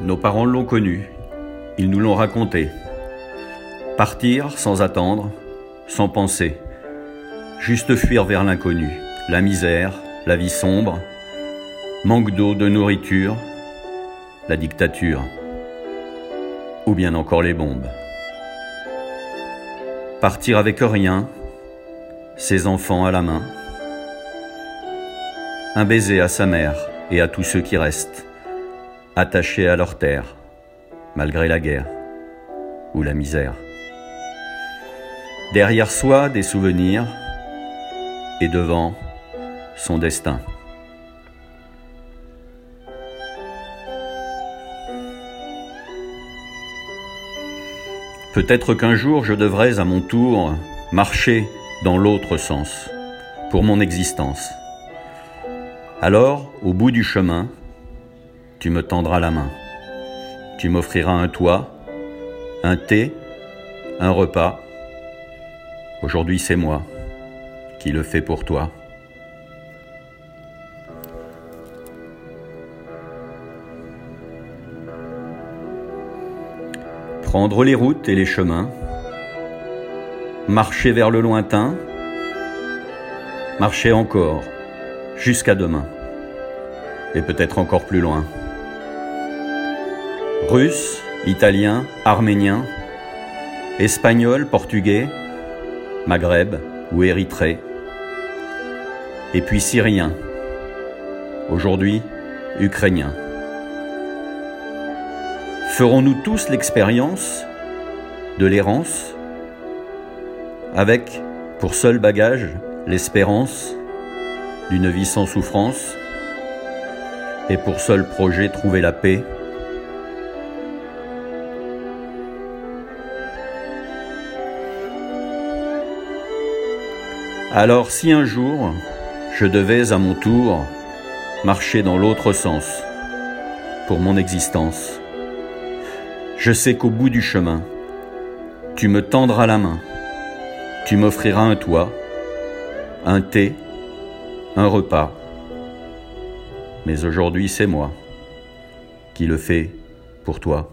Nos parents l'ont connu, ils nous l'ont raconté. Partir sans attendre, sans penser, juste fuir vers l'inconnu, la misère, la vie sombre, manque d'eau, de nourriture, la dictature, ou bien encore les bombes. Partir avec rien, ses enfants à la main, un baiser à sa mère et à tous ceux qui restent attachés à leur terre, malgré la guerre ou la misère. Derrière soi, des souvenirs, et devant, son destin. Peut-être qu'un jour je devrais à mon tour marcher dans l'autre sens, pour mon existence. Alors, au bout du chemin, tu me tendras la main. Tu m'offriras un toit, un thé, un repas. Aujourd'hui c'est moi qui le fais pour toi. Prendre les routes et les chemins, marcher vers le lointain, marcher encore jusqu'à demain, et peut-être encore plus loin. Russe, italien, arménien, espagnol, portugais, Maghreb ou Érythrée, et puis syrien, aujourd'hui ukrainien. Ferons-nous tous l'expérience de l'errance avec pour seul bagage l'espérance d'une vie sans souffrance et pour seul projet trouver la paix? Alors si un jour je devais à mon tour marcher dans l'autre sens pour mon existence, je sais qu'au bout du chemin, tu me tendras la main, tu m'offriras un toit, un thé, un repas. Mais aujourd'hui c'est moi qui le fais pour toi.